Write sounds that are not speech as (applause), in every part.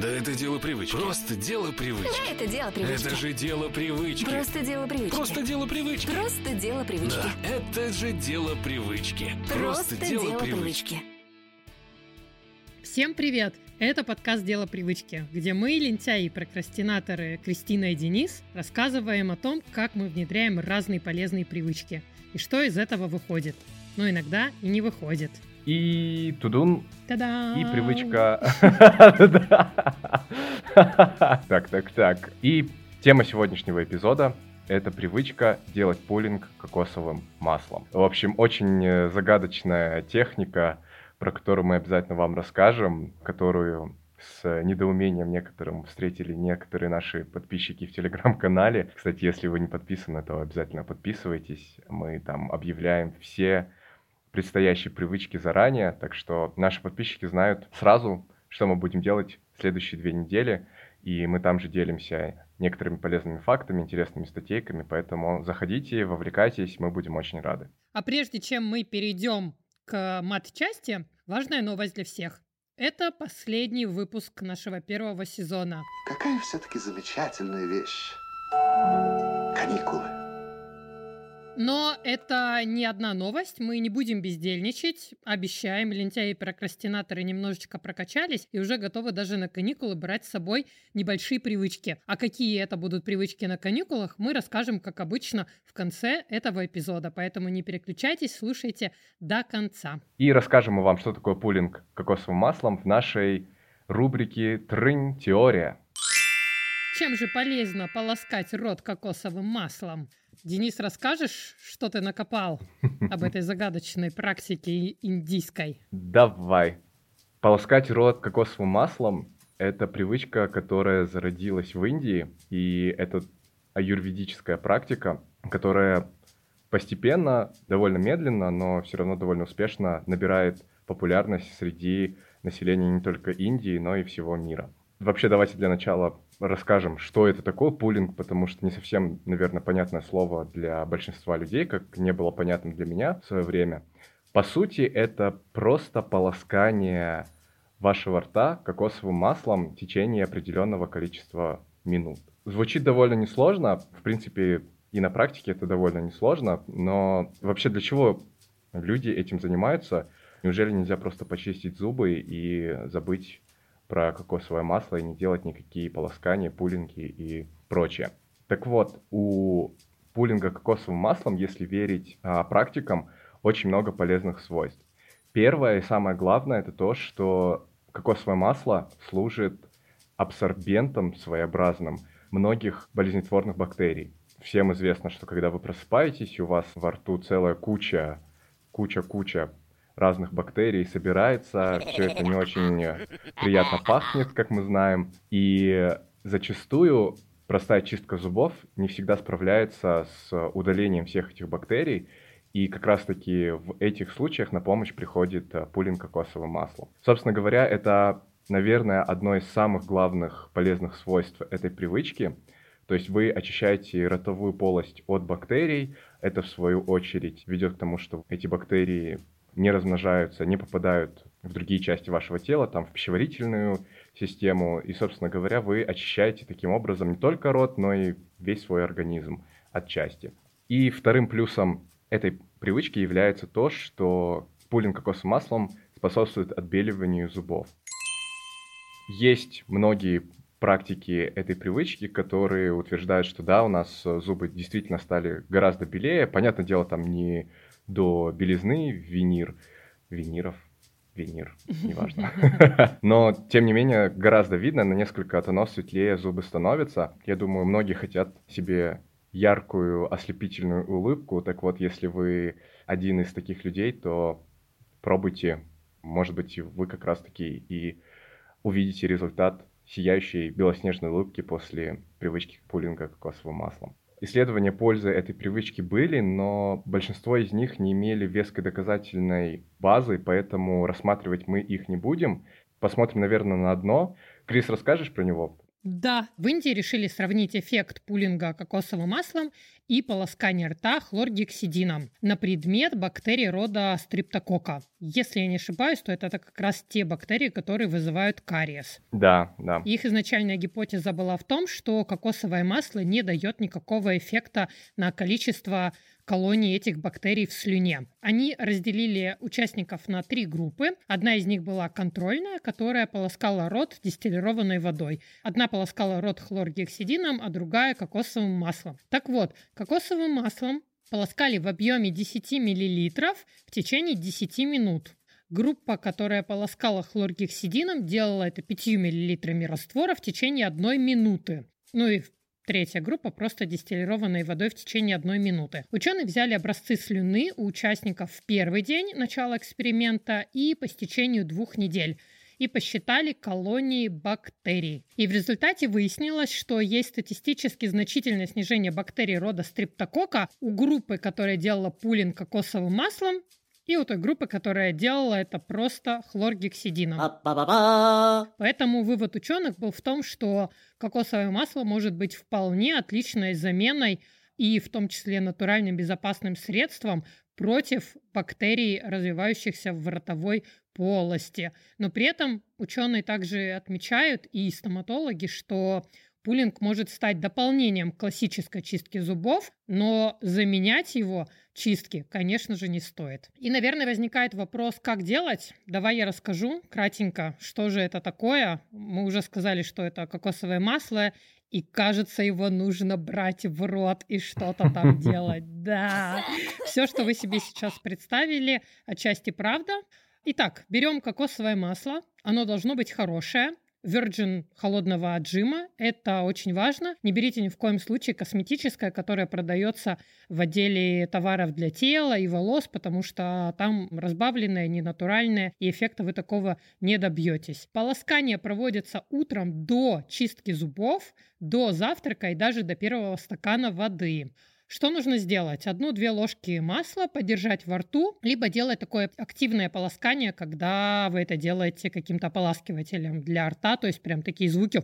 Да это дело привычки. Просто дело привычки. Это дело привычки. Это же дело привычки. Просто дело привычки. Просто дело привычки. Просто дело привычки. Да, это же дело привычки. Просто дело привычки. Всем привет! Это подкаст «Дело привычки», где мы, лентяи и прокрастинаторы Кристина и Денис, рассказываем о том, как мы внедряем разные полезные привычки и что из этого выходит. Но иногда и не выходит. И тудун, Та-да! и привычка... (laughs) Так, так, так. И тема сегодняшнего эпизода — это привычка делать пулинг кокосовым маслом. В общем, очень э, загадочная техника, про которую мы обязательно вам расскажем, которую с недоумением некоторым встретили некоторые наши подписчики в телеграм-канале. Кстати, если вы не подписаны, то обязательно подписывайтесь. Мы там объявляем все предстоящие привычки заранее, так что наши подписчики знают сразу, что мы будем делать в следующие две недели, и мы там же делимся некоторыми полезными фактами, интересными статейками, поэтому заходите, вовлекайтесь, мы будем очень рады. А прежде чем мы перейдем к мат-части, важная новость для всех. Это последний выпуск нашего первого сезона. Какая все-таки замечательная вещь. Каникулы. Но это не одна новость, мы не будем бездельничать, обещаем, лентяи и прокрастинаторы немножечко прокачались и уже готовы даже на каникулы брать с собой небольшие привычки. А какие это будут привычки на каникулах, мы расскажем, как обычно, в конце этого эпизода, поэтому не переключайтесь, слушайте до конца. И расскажем вам, что такое пулинг кокосовым маслом в нашей рубрике «Трынь теория». Чем же полезно полоскать рот кокосовым маслом? Денис, расскажешь, что ты накопал об этой (laughs) загадочной практике индийской? Давай. Полоскать рот кокосовым маслом – это привычка, которая зародилась в Индии, и это аюрведическая практика, которая постепенно, довольно медленно, но все равно довольно успешно набирает популярность среди населения не только Индии, но и всего мира. Вообще, давайте для начала расскажем, что это такое пулинг, потому что не совсем, наверное, понятное слово для большинства людей, как не было понятным для меня в свое время. По сути, это просто полоскание вашего рта кокосовым маслом в течение определенного количества минут. Звучит довольно несложно, в принципе, и на практике это довольно несложно, но вообще для чего люди этим занимаются? Неужели нельзя просто почистить зубы и забыть про кокосовое масло и не делать никакие полоскания, пулинги и прочее. Так вот, у пулинга кокосовым маслом, если верить а, практикам, очень много полезных свойств. Первое и самое главное это то, что кокосовое масло служит абсорбентом своеобразным многих болезнетворных бактерий. Всем известно, что когда вы просыпаетесь, у вас во рту целая куча, куча-куча разных бактерий собирается, все это не очень приятно пахнет, как мы знаем, и зачастую простая чистка зубов не всегда справляется с удалением всех этих бактерий, и как раз-таки в этих случаях на помощь приходит э, пулинг кокосовым маслом. Собственно говоря, это, наверное, одно из самых главных полезных свойств этой привычки. То есть вы очищаете ротовую полость от бактерий. Это, в свою очередь, ведет к тому, что эти бактерии не размножаются, не попадают в другие части вашего тела, там в пищеварительную систему. И, собственно говоря, вы очищаете таким образом не только рот, но и весь свой организм отчасти. И вторым плюсом этой привычки является то, что пулинг кокосовым маслом способствует отбеливанию зубов. Есть многие практики этой привычки, которые утверждают, что да, у нас зубы действительно стали гораздо белее. Понятное дело, там не до белизны винир, виниров, винир, неважно. (laughs) Но, тем не менее, гораздо видно, на несколько тонов светлее зубы становятся. Я думаю, многие хотят себе яркую, ослепительную улыбку. Так вот, если вы один из таких людей, то пробуйте. Может быть, вы как раз-таки и увидите результат сияющей белоснежной улыбки после привычки к пулинга кокосовым маслом. Исследования пользы этой привычки были, но большинство из них не имели веской доказательной базы, поэтому рассматривать мы их не будем. Посмотрим, наверное, на одно. Крис, расскажешь про него? Да, в Индии решили сравнить эффект пулинга кокосовым маслом и полоскания рта хлоргексидином на предмет бактерий рода стриптокока. Если я не ошибаюсь, то это как раз те бактерии, которые вызывают кариес. Да, да. Их изначальная гипотеза была в том, что кокосовое масло не дает никакого эффекта на количество колоний этих бактерий в слюне. Они разделили участников на три группы. Одна из них была контрольная, которая полоскала рот дистиллированной водой. Одна полоскала рот хлоргексидином, а другая кокосовым маслом. Так вот, кокосовым маслом полоскали в объеме 10 мл в течение 10 минут. Группа, которая полоскала хлоргексидином, делала это 5 мл раствора в течение одной минуты. Ну и Третья группа просто дистиллированной водой в течение одной минуты. Ученые взяли образцы слюны у участников в первый день начала эксперимента и по стечению двух недель и посчитали колонии бактерий. И в результате выяснилось, что есть статистически значительное снижение бактерий рода стриптокока у группы, которая делала пулинг кокосовым маслом, и у той группы, которая делала это просто хлоргексидином. Поэтому вывод ученых был в том, что кокосовое масло может быть вполне отличной заменой и в том числе натуральным безопасным средством против бактерий, развивающихся в ротовой полости. Но при этом ученые также отмечают и стоматологи, что пулинг может стать дополнением классической чистки зубов, но заменять его чистки, конечно же, не стоит. И, наверное, возникает вопрос, как делать? Давай я расскажу кратенько, что же это такое. Мы уже сказали, что это кокосовое масло, и кажется, его нужно брать в рот и что-то там (laughs) делать. Да, все, что вы себе сейчас представили, отчасти правда. Итак, берем кокосовое масло. Оно должно быть хорошее, Virgin холодного отжима. Это очень важно. Не берите ни в коем случае косметическое, которое продается в отделе товаров для тела и волос, потому что там разбавленное, ненатуральное, и эффекта вы такого не добьетесь. Полоскание проводится утром до чистки зубов, до завтрака и даже до первого стакана воды. Что нужно сделать? Одну-две ложки масла подержать во рту, либо делать такое активное полоскание, когда вы это делаете каким-то ополаскивателем для рта, то есть прям такие звуки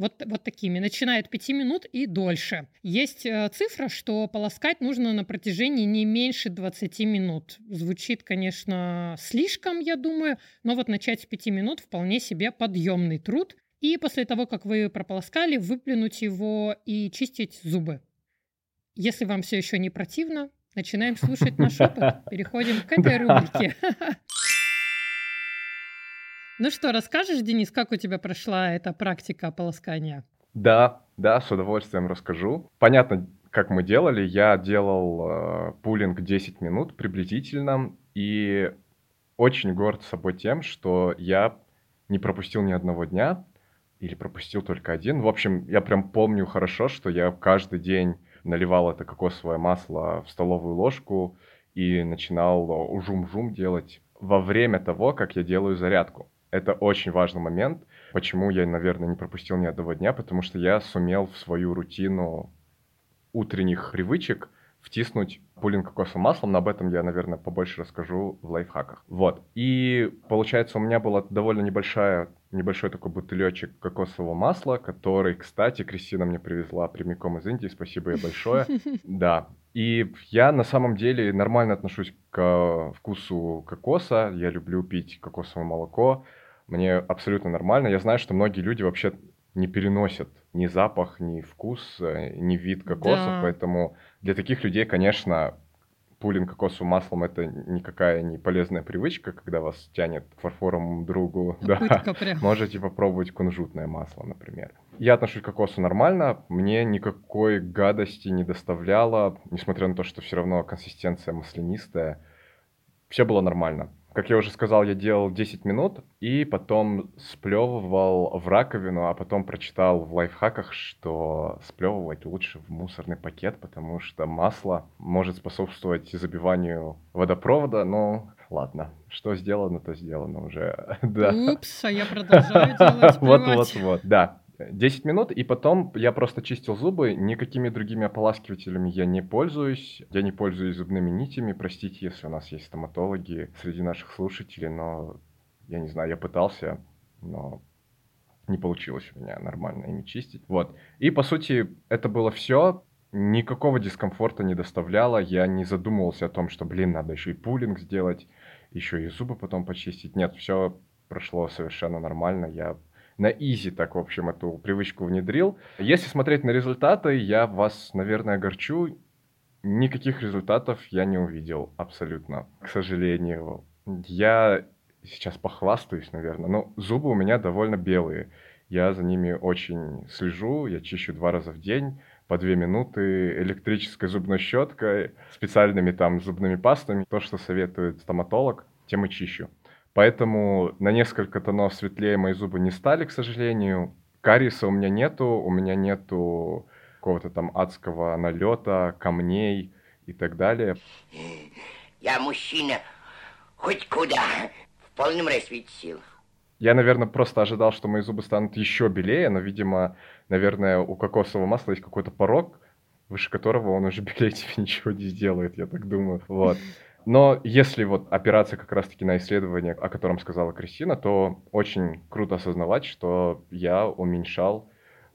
вот, вот такими. Начинает 5 минут и дольше. Есть э, цифра, что полоскать нужно на протяжении не меньше 20 минут. Звучит, конечно, слишком, я думаю, но вот начать с 5 минут вполне себе подъемный труд. И после того, как вы прополоскали, выплюнуть его и чистить зубы. Если вам все еще не противно, начинаем слушать наш опыт. (laughs) Переходим к этой рубрике. (laughs) Ну что, расскажешь, Денис, как у тебя прошла эта практика полоскания? Да, да, с удовольствием расскажу. Понятно, как мы делали. Я делал э, пулинг 10 минут приблизительно, и очень горд собой тем, что я не пропустил ни одного дня, или пропустил только один. В общем, я прям помню хорошо, что я каждый день наливал это кокосовое масло в столовую ложку и начинал ужум-жум делать во время того, как я делаю зарядку. Это очень важный момент. Почему я, наверное, не пропустил ни одного дня? Потому что я сумел в свою рутину утренних привычек втиснуть пулинг кокосовым маслом, но об этом я, наверное, побольше расскажу в лайфхаках. Вот. И получается, у меня была довольно небольшая небольшой такой бутылечек кокосового масла, который, кстати, Кристина мне привезла прямиком из Индии, спасибо ей большое. (laughs) Да. И я на самом деле нормально отношусь к вкусу кокоса, я люблю пить кокосовое молоко, мне абсолютно нормально. Я знаю, что многие люди вообще не переносят ни запах, ни вкус, э, ни вид кокоса, да. поэтому для таких людей, конечно, пулинг кокосовым маслом это никакая не полезная привычка, когда вас тянет к фарфоровому другу. Да. Можете попробовать кунжутное масло, например. Я отношусь к кокосу нормально, мне никакой гадости не доставляло, несмотря на то, что все равно консистенция маслянистая. Все было нормально. Как я уже сказал, я делал 10 минут и потом сплевывал в раковину, а потом прочитал в лайфхаках, что сплевывать лучше в мусорный пакет, потому что масло может способствовать забиванию водопровода, но ладно, что сделано, то сделано уже. (laughs) да. Упс, а я продолжаю делать (laughs) Вот-вот-вот, да. 10 минут, и потом я просто чистил зубы, никакими другими ополаскивателями я не пользуюсь, я не пользуюсь зубными нитями, простите, если у нас есть стоматологи среди наших слушателей, но я не знаю, я пытался, но не получилось у меня нормально ими чистить. Вот. И, по сути, это было все. Никакого дискомфорта не доставляло. Я не задумывался о том, что, блин, надо еще и пулинг сделать, еще и зубы потом почистить. Нет, все прошло совершенно нормально. Я на изи так, в общем, эту привычку внедрил. Если смотреть на результаты, я вас, наверное, огорчу. Никаких результатов я не увидел абсолютно, к сожалению. Я сейчас похвастаюсь, наверное, но зубы у меня довольно белые. Я за ними очень слежу, я чищу два раза в день, по две минуты электрической зубной щеткой, специальными там зубными пастами. То, что советует стоматолог, тем и чищу. Поэтому на несколько тонов светлее мои зубы не стали, к сожалению. Кариеса у меня нету, у меня нету какого-то там адского налета, камней и так далее. Я мужчина хоть куда, в полном расцвете сил. Я, наверное, просто ожидал, что мои зубы станут еще белее, но, видимо, наверное, у кокосового масла есть какой-то порог, выше которого он уже (laughs) белее тебе ничего не сделает, я так думаю. Вот. Но если вот опираться как раз-таки на исследование, о котором сказала Кристина, то очень круто осознавать, что я уменьшал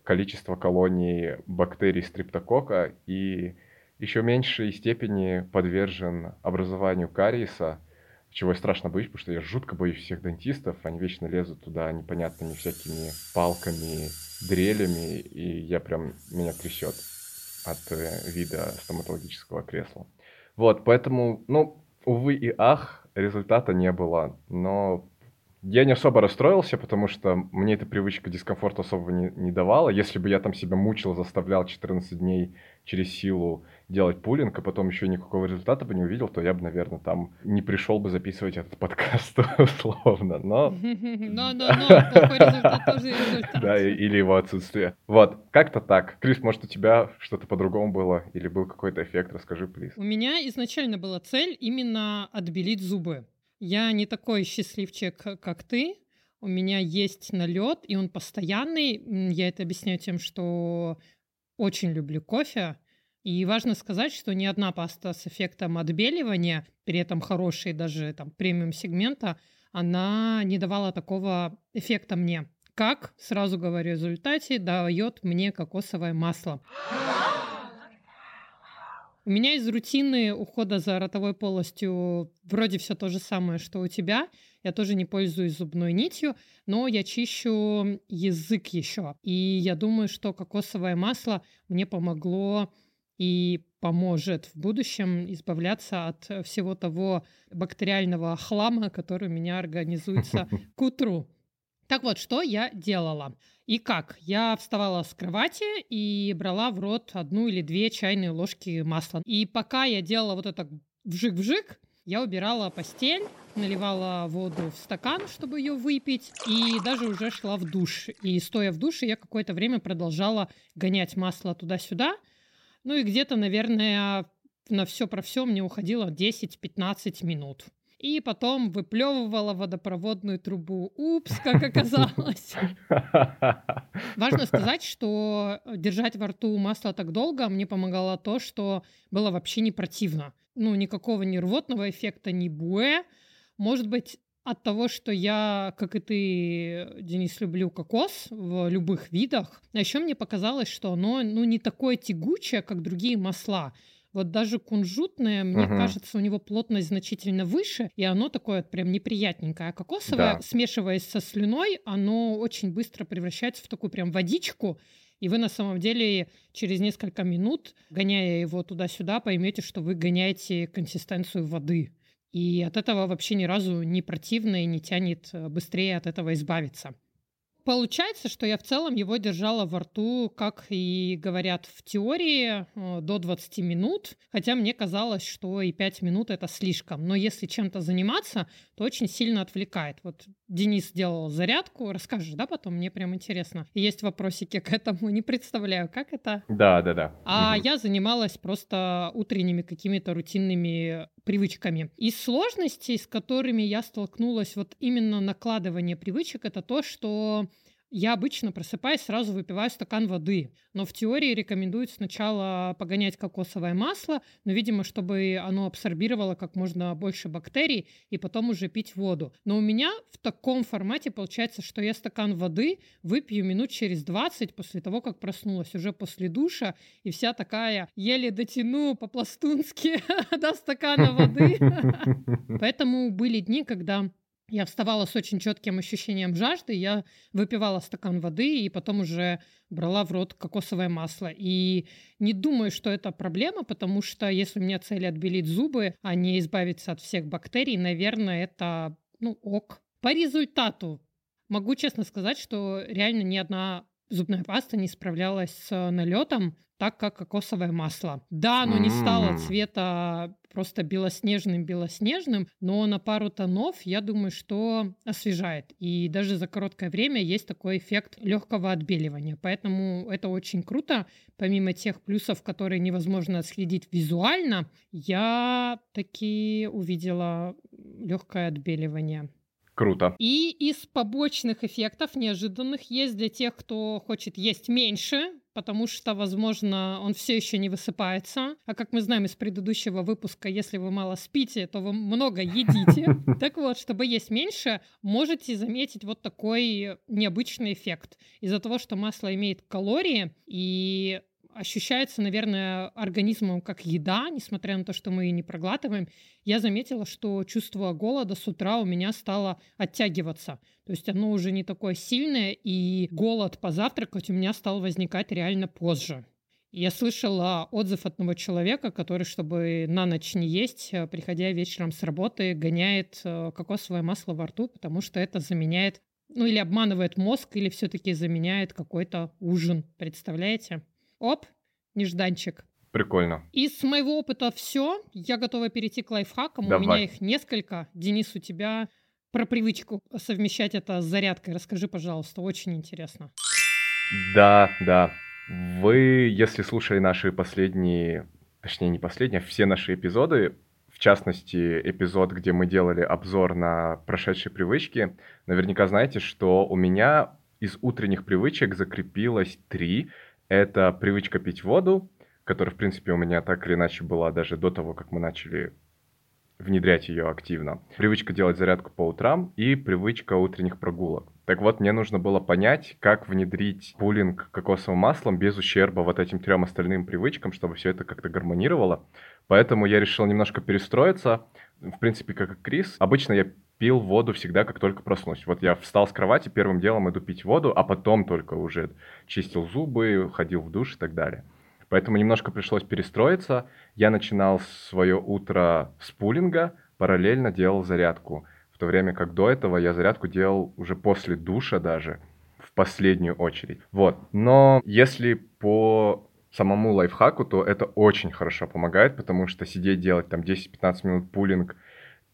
количество колоний бактерий стриптокока и еще в меньшей степени подвержен образованию кариеса, чего я страшно боюсь, потому что я жутко боюсь всех дантистов, они вечно лезут туда непонятными всякими палками, дрелями, и я прям, меня трясет от э, вида стоматологического кресла. Вот, поэтому, ну, увы и ах, результата не было. Но я не особо расстроился, потому что мне эта привычка дискомфорта особо не, не давала. Если бы я там себя мучил, заставлял 14 дней через силу делать пулинг, а потом еще никакого результата бы не увидел, то я бы, наверное, там не пришел бы записывать этот подкаст (laughs) условно. Но... (laughs) Но, но, но, такой результат тоже результат. Да, или его отсутствие. Вот, как-то так. Крис, может, у тебя что-то по-другому было? Или был какой-то эффект? Расскажи, плиз. У меня изначально была цель именно отбелить зубы. Я не такой счастливчик, как ты. У меня есть налет, и он постоянный. Я это объясняю тем, что очень люблю кофе. И важно сказать, что ни одна паста с эффектом отбеливания, при этом хорошей даже там премиум сегмента, она не давала такого эффекта мне. Как, сразу говорю, в результате дает мне кокосовое масло. У меня из рутины ухода за ротовой полостью вроде все то же самое, что у тебя. Я тоже не пользуюсь зубной нитью, но я чищу язык еще. И я думаю, что кокосовое масло мне помогло и поможет в будущем избавляться от всего того бактериального хлама, который у меня организуется (laughs) к утру. Так вот, что я делала? И как? Я вставала с кровати и брала в рот одну или две чайные ложки масла. И пока я делала вот это вжик-вжик, я убирала постель, наливала воду в стакан, чтобы ее выпить, и даже уже шла в душ. И стоя в душе, я какое-то время продолжала гонять масло туда-сюда. Ну и где-то, наверное, на все про все мне уходило 10-15 минут и потом выплевывала водопроводную трубу. Упс, как оказалось. (laughs) Важно сказать, что держать во рту масло так долго мне помогало то, что было вообще не противно. Ну, никакого ни рвотного эффекта, ни буэ. Может быть, от того, что я, как и ты, Денис, люблю кокос в любых видах. А еще мне показалось, что оно ну, не такое тягучее, как другие масла. Вот даже кунжутное, мне угу. кажется, у него плотность значительно выше, и оно такое прям неприятненькое. А кокосовое, да. смешиваясь со слюной, оно очень быстро превращается в такую прям водичку, и вы на самом деле через несколько минут, гоняя его туда-сюда, поймете, что вы гоняете консистенцию воды. И от этого вообще ни разу не противно и не тянет э, быстрее от этого избавиться. Получается, что я в целом его держала во рту, как и говорят в теории, э, до 20 минут, хотя мне казалось, что и 5 минут это слишком. Но если чем-то заниматься, то очень сильно отвлекает. Вот Денис делал зарядку, расскажешь, да, потом? Мне прям интересно. Есть вопросики к этому, не представляю, как это. Да, да, да. А угу. я занималась просто утренними какими-то рутинными привычками. Из сложностей, с которыми я столкнулась, вот именно накладывание привычек, это то, что я обычно просыпаюсь, сразу выпиваю стакан воды. Но в теории рекомендуют сначала погонять кокосовое масло, но, видимо, чтобы оно абсорбировало как можно больше бактерий, и потом уже пить воду. Но у меня в таком формате получается, что я стакан воды выпью минут через 20 после того, как проснулась, уже после душа, и вся такая еле дотяну по-пластунски (laughs) до стакана воды. (laughs) Поэтому были дни, когда я вставала с очень четким ощущением жажды, я выпивала стакан воды и потом уже брала в рот кокосовое масло. И не думаю, что это проблема, потому что если у меня цель отбелить зубы, а не избавиться от всех бактерий, наверное, это ну, ок. По результату могу честно сказать, что реально ни одна зубная паста не справлялась с налетом так, как кокосовое масло. Да, оно не стало цвета просто белоснежным-белоснежным, но на пару тонов, я думаю, что освежает. И даже за короткое время есть такой эффект легкого отбеливания. Поэтому это очень круто. Помимо тех плюсов, которые невозможно отследить визуально, я таки увидела легкое отбеливание. Круто. И из побочных эффектов неожиданных есть для тех, кто хочет есть меньше, потому что, возможно, он все еще не высыпается. А как мы знаем из предыдущего выпуска, если вы мало спите, то вы много едите. (laughs) Так вот, чтобы есть меньше, можете заметить вот такой необычный эффект. Из-за того, что масло имеет калории и ощущается, наверное, организмом как еда, несмотря на то, что мы ее не проглатываем, я заметила, что чувство голода с утра у меня стало оттягиваться. То есть оно уже не такое сильное, и голод позавтракать у меня стал возникать реально позже. Я слышала отзыв одного человека, который, чтобы на ночь не есть, э, приходя вечером с работы, гоняет э, кокосовое масло во рту, потому что это заменяет, ну или обманывает мозг, или все-таки заменяет какой-то ужин. Представляете? Оп, нежданчик. Прикольно. Из моего опыта все. Я готова перейти к лайфхакам. Давай. У меня их несколько. Денис, у тебя про привычку совмещать это с зарядкой. Расскажи, пожалуйста, очень интересно. Да, да. Вы, если слушали наши последние, точнее не последние, а все наши эпизоды, в частности, эпизод, где мы делали обзор на прошедшие привычки, наверняка знаете, что у меня из утренних привычек закрепилось три – это привычка пить воду, которая, в принципе, у меня так или иначе была даже до того, как мы начали внедрять ее активно. Привычка делать зарядку по утрам и привычка утренних прогулок. Так вот, мне нужно было понять, как внедрить пулинг кокосовым маслом без ущерба вот этим трем остальным привычкам, чтобы все это как-то гармонировало. Поэтому я решил немножко перестроиться. В принципе, как и Крис. Обычно я пил воду всегда, как только проснусь. Вот я встал с кровати, первым делом иду пить воду, а потом только уже чистил зубы, ходил в душ и так далее. Поэтому немножко пришлось перестроиться. Я начинал свое утро с пулинга, параллельно делал зарядку. В то время как до этого я зарядку делал уже после душа даже, в последнюю очередь. Вот. Но если по самому лайфхаку, то это очень хорошо помогает, потому что сидеть делать там 10-15 минут пулинг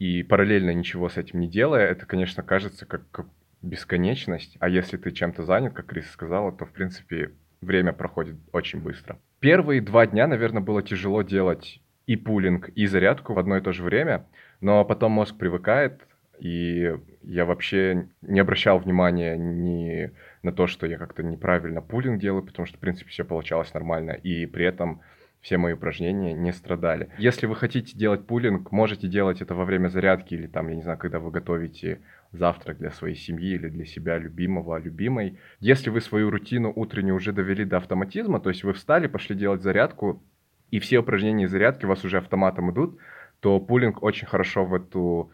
и параллельно ничего с этим не делая, это, конечно, кажется как, как бесконечность. А если ты чем-то занят, как Крис сказала, то, в принципе, время проходит очень быстро. Первые два дня, наверное, было тяжело делать и пулинг, и зарядку в одно и то же время, но потом мозг привыкает, и я вообще не обращал внимания ни на то, что я как-то неправильно пулинг делаю, потому что, в принципе, все получалось нормально, и при этом все мои упражнения не страдали. Если вы хотите делать пулинг, можете делать это во время зарядки или там, я не знаю, когда вы готовите завтрак для своей семьи или для себя любимого, любимой. Если вы свою рутину утреннюю уже довели до автоматизма, то есть вы встали, пошли делать зарядку, и все упражнения зарядки у вас уже автоматом идут, то пулинг очень хорошо в эту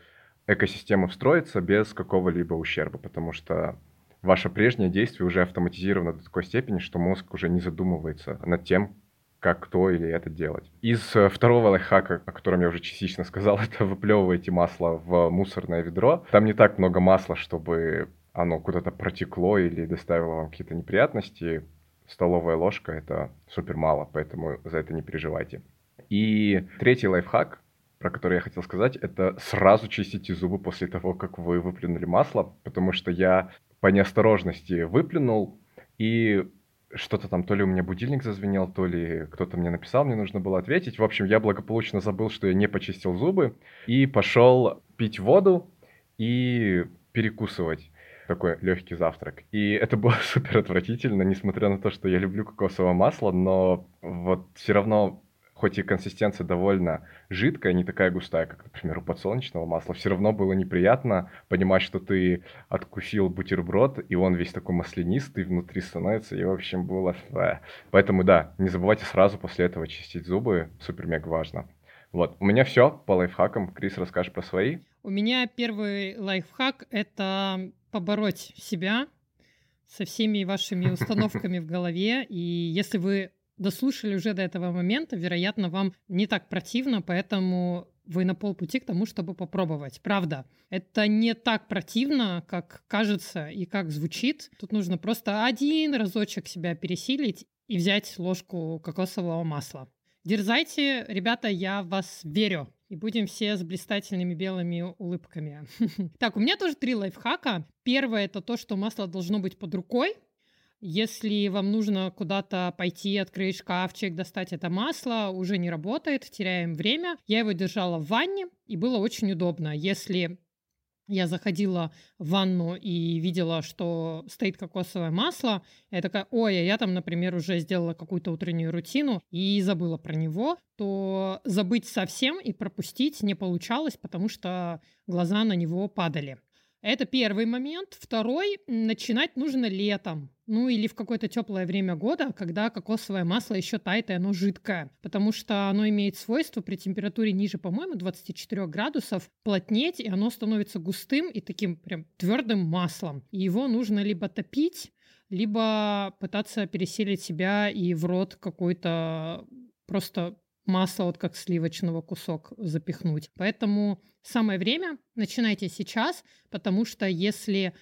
экосистему встроится без какого-либо ущерба, потому что ваше прежнее действие уже автоматизировано до такой степени, что мозг уже не задумывается над тем, как то или это делать. Из э, второго лайфхака, о котором я уже частично сказал, (laughs) это выплевывайте масло в мусорное ведро. Там не так много масла, чтобы оно куда-то протекло или доставило вам какие-то неприятности. Столовая ложка — это супер мало, поэтому за это не переживайте. И третий лайфхак, про который я хотел сказать, это сразу чистите зубы после того, как вы выплюнули масло, потому что я по неосторожности выплюнул, и что-то там, то ли у меня будильник зазвенел, то ли кто-то мне написал, мне нужно было ответить. В общем, я благополучно забыл, что я не почистил зубы, и пошел пить воду и перекусывать. такой легкий завтрак. И это было (laughs) супер отвратительно, несмотря на то, что я люблю кокосовое масло, но вот все равно хоть и консистенция довольно жидкая, не такая густая, как, например, у подсолнечного масла, все равно было неприятно понимать, что ты откусил бутерброд, и он весь такой маслянистый внутри становится, и, в общем, было... Поэтому, да, не забывайте сразу после этого чистить зубы, супер-мега важно. Вот, у меня все по лайфхакам. Крис, расскажешь про свои? У меня первый лайфхак — это побороть себя со всеми вашими установками в голове. И если вы дослушали уже до этого момента, вероятно, вам не так противно, поэтому вы на полпути к тому, чтобы попробовать. Правда, это не так противно, как кажется и как звучит. Тут нужно просто один разочек себя пересилить и взять ложку кокосового масла. Дерзайте, ребята, я в вас верю. И будем все с блистательными белыми улыбками. (laughs) Так, у меня тоже три лайфхака. Первое это то, что масло должно быть под рукой. Если вам нужно куда-то пойти, открыть шкафчик, достать это масло, уже не работает, теряем время. Я его держала в ванне, и было очень удобно. Если я заходила в ванну и видела, что стоит кокосовое масло. Я такая, ой, а я там, например, уже сделала какую-то утреннюю рутину и забыла про него, то забыть совсем и пропустить не получалось, потому что глаза на него падали. Это первый момент. Второй, начинать нужно летом. Ну или в какое-то теплое время года, когда кокосовое масло еще тает и оно жидкое. Потому что оно имеет свойство при температуре ниже, по-моему, 24 градусов плотнеть, и оно становится густым и таким прям твердым маслом. И его нужно либо топить, либо пытаться переселить себя и в рот какой-то просто масло, вот как сливочного кусок запихнуть. Поэтому самое время, начинайте сейчас, потому что если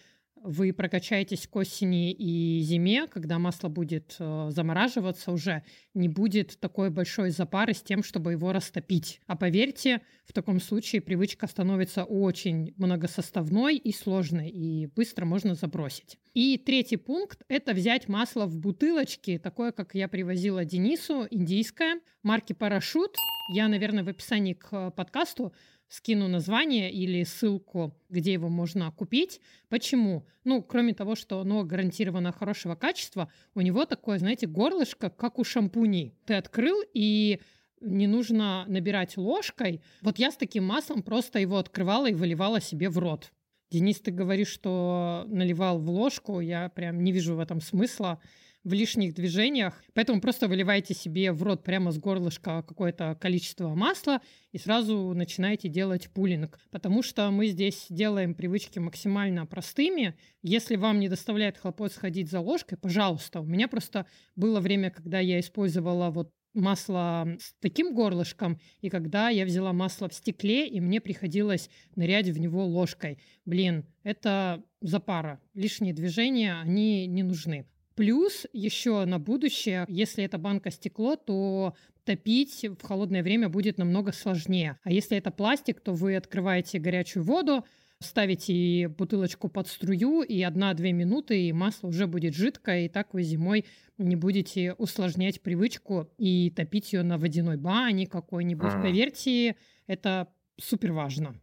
вы прокачаетесь к осени и зиме, когда масло будет э, замораживаться уже, не будет такой большой запары с тем, чтобы его растопить. А поверьте, в таком случае привычка становится очень многосоставной и сложной, и быстро можно забросить. И третий пункт – это взять масло в бутылочке, такое, как я привозила Денису, индийское, марки «Парашют». Я, наверное, в описании к подкасту скину название или ссылку, где его можно купить. Почему? Ну, кроме того, что оно гарантированно хорошего качества, у него такое, знаете, горлышко, как у шампуней. Ты открыл и не нужно набирать ложкой. Вот я с таким маслом просто его открывала и выливала себе в рот. Денис, ты говоришь, что наливал в ложку, я прям не вижу в этом смысла в лишних движениях. Поэтому просто выливайте себе в рот прямо с горлышка какое-то количество масла и сразу начинаете делать пулинг. Потому что мы здесь делаем привычки максимально простыми. Если вам не доставляет хлопот сходить за ложкой, пожалуйста. У меня просто было время, когда я использовала вот масло с таким горлышком, и когда я взяла масло в стекле, и мне приходилось нырять в него ложкой. Блин, это запара. Лишние движения, они не нужны. Плюс еще на будущее, если это банка стекло, то топить в холодное время будет намного сложнее. А если это пластик, то вы открываете горячую воду, ставите бутылочку под струю, и одна-две минуты, и масло уже будет жидкое, и так вы зимой не будете усложнять привычку и топить ее на водяной бане какой-нибудь. А. Поверьте, это супер важно.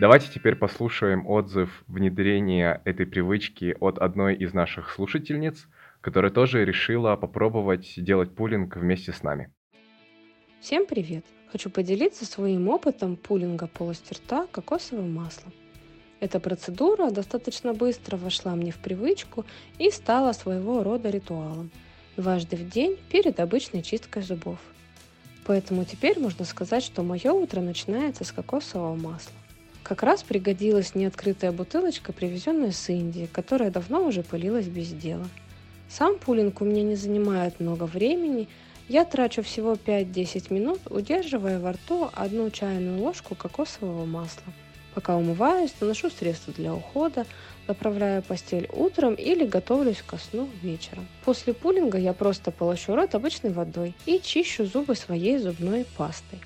Давайте теперь послушаем отзыв внедрения этой привычки от одной из наших слушательниц, которая тоже решила попробовать делать пулинг вместе с нами. Всем привет! Хочу поделиться своим опытом пулинга полости рта кокосовым маслом. Эта процедура достаточно быстро вошла мне в привычку и стала своего рода ритуалом. Дважды в день перед обычной чисткой зубов. Поэтому теперь можно сказать, что мое утро начинается с кокосового масла. Как раз пригодилась неоткрытая бутылочка, привезенная с Индии, которая давно уже пылилась без дела. Сам пулинг у меня не занимает много времени, я трачу всего 5-10 минут, удерживая во рту одну чайную ложку кокосового масла. Пока умываюсь, наношу средства для ухода, заправляю постель утром или готовлюсь ко сну вечером. После пулинга я просто полощу рот обычной водой и чищу зубы своей зубной пастой.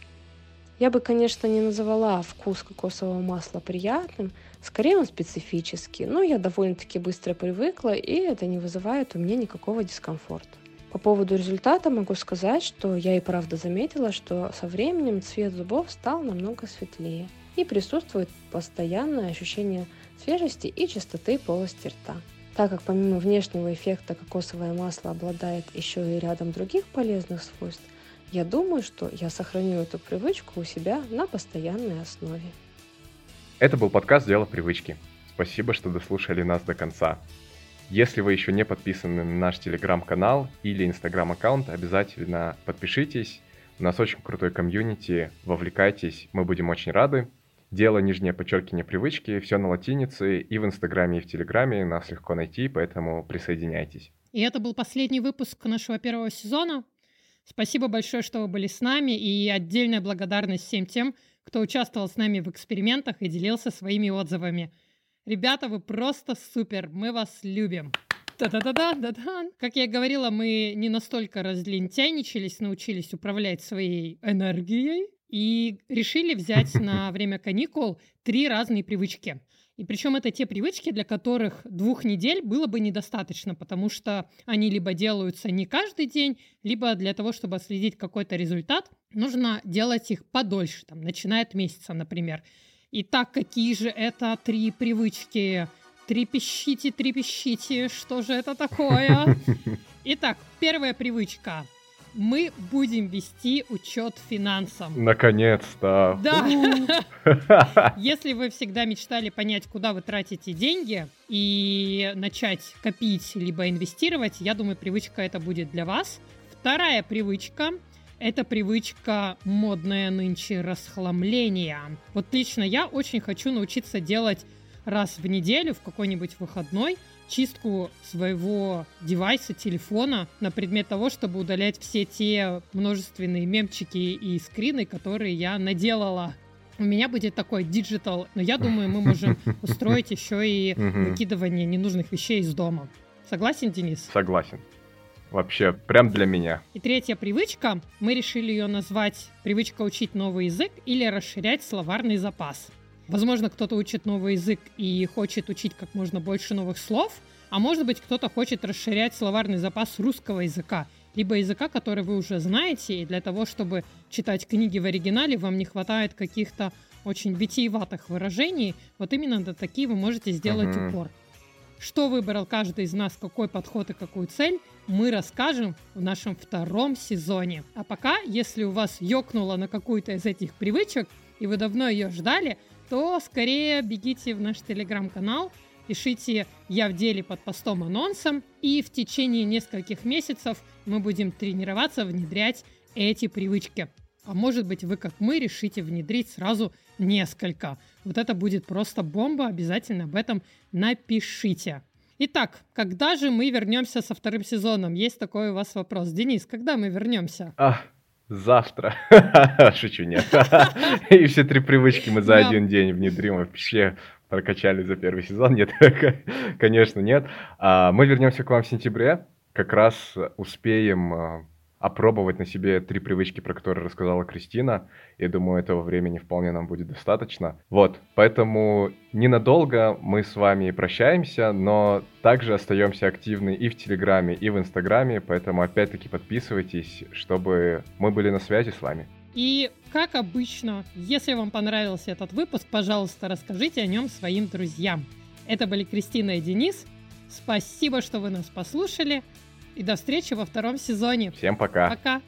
Я бы, конечно, не называла вкус кокосового масла приятным, скорее он специфический, но я довольно-таки быстро привыкла, и это не вызывает у меня никакого дискомфорта. По поводу результата могу сказать, что я и правда заметила, что со временем цвет зубов стал намного светлее и присутствует постоянное ощущение свежести и чистоты полости рта. Так как помимо внешнего эффекта кокосовое масло обладает еще и рядом других полезных свойств, я думаю, что я сохраню эту привычку у себя на постоянной основе. Это был подкаст «Дело привычки». Спасибо, что дослушали нас до конца. Если вы еще не подписаны на наш телеграм-канал или инстаграм-аккаунт, обязательно подпишитесь. У нас очень крутой комьюнити, вовлекайтесь, мы будем очень рады. Дело нижнее подчеркивание привычки, все на латинице, и в инстаграме, и в телеграме нас легко найти, поэтому присоединяйтесь. И это был последний выпуск нашего первого сезона. Спасибо большое, что вы были с нами, и отдельная благодарность всем тем, кто участвовал с нами в экспериментах и делился своими отзывами. Ребята, вы просто супер, мы вас любим. Да-да-да-да-да-да. Как я говорила, мы не настолько разлентяничались, научились управлять своей энергией и решили взять на время каникул три разные привычки. И причем это те привычки, для которых двух недель было бы недостаточно, потому что они либо делаются не каждый день, либо для того, чтобы следить какой-то результат, нужно делать их подольше, там, начиная от месяца, например. Итак, какие же это три привычки? Трепещите, трепещите, что же это такое? (laughs) Итак, первая привычка. Мы будем вести учет финансам. Наконец-то! Да! (laughs) Если вы всегда мечтали понять, куда вы тратите деньги и начать копить либо инвестировать, я думаю, привычка это будет для вас. Вторая привычка это привычка модная нынче расхламления. Вот лично я очень хочу научиться делать раз в неделю в какой-нибудь выходной чистку своего девайса, телефона на предмет того, чтобы удалять все те множественные мемчики и скрины, которые я наделала. У меня будет такой digital, но я думаю, мы можем (laughs) устроить еще и выкидывание ненужных вещей из дома. Согласен, Денис? Согласен. Вообще, прям для меня. И третья привычка, мы решили ее назвать «Привычка учить новый язык» или «Расширять словарный запас». Возможно, кто-то учит новый язык и хочет учить как можно больше новых слов, а может быть, кто-то хочет расширять словарный запас русского языка, либо языка, который вы уже знаете, и для того, чтобы читать книги в оригинале, вам не хватает каких-то очень витиеватых выражений, вот именно на такие вы можете сделать uh-huh. упор. Что выбрал каждый из нас, какой подход и какую цель, мы расскажем в нашем втором сезоне. А пока, если у вас ёкнуло на какую-то из этих привычек, и вы давно ее ждали, то скорее бегите в наш телеграм-канал, пишите «Я в деле» под постом анонсом, и в течение нескольких месяцев мы будем тренироваться внедрять эти привычки. А может быть, вы, как мы, решите внедрить сразу несколько. Вот это будет просто бомба, обязательно об этом напишите. Итак, когда же мы вернемся со вторым сезоном? Есть такой у вас вопрос. Денис, когда мы вернемся? А, Завтра. (laughs) Шучу, нет. (laughs) И все три привычки мы за один день внедрим. Вообще прокачали за первый сезон. Нет, (laughs) конечно, нет. А, мы вернемся к вам в сентябре. Как раз успеем а, опробовать на себе три привычки, про которые рассказала Кристина. Я думаю, этого времени вполне нам будет достаточно. Вот, поэтому ненадолго мы с вами прощаемся, но также остаемся активны и в Телеграме, и в Инстаграме, поэтому опять-таки подписывайтесь, чтобы мы были на связи с вами. И, как обычно, если вам понравился этот выпуск, пожалуйста, расскажите о нем своим друзьям. Это были Кристина и Денис. Спасибо, что вы нас послушали. И до встречи во втором сезоне. Всем пока. Пока.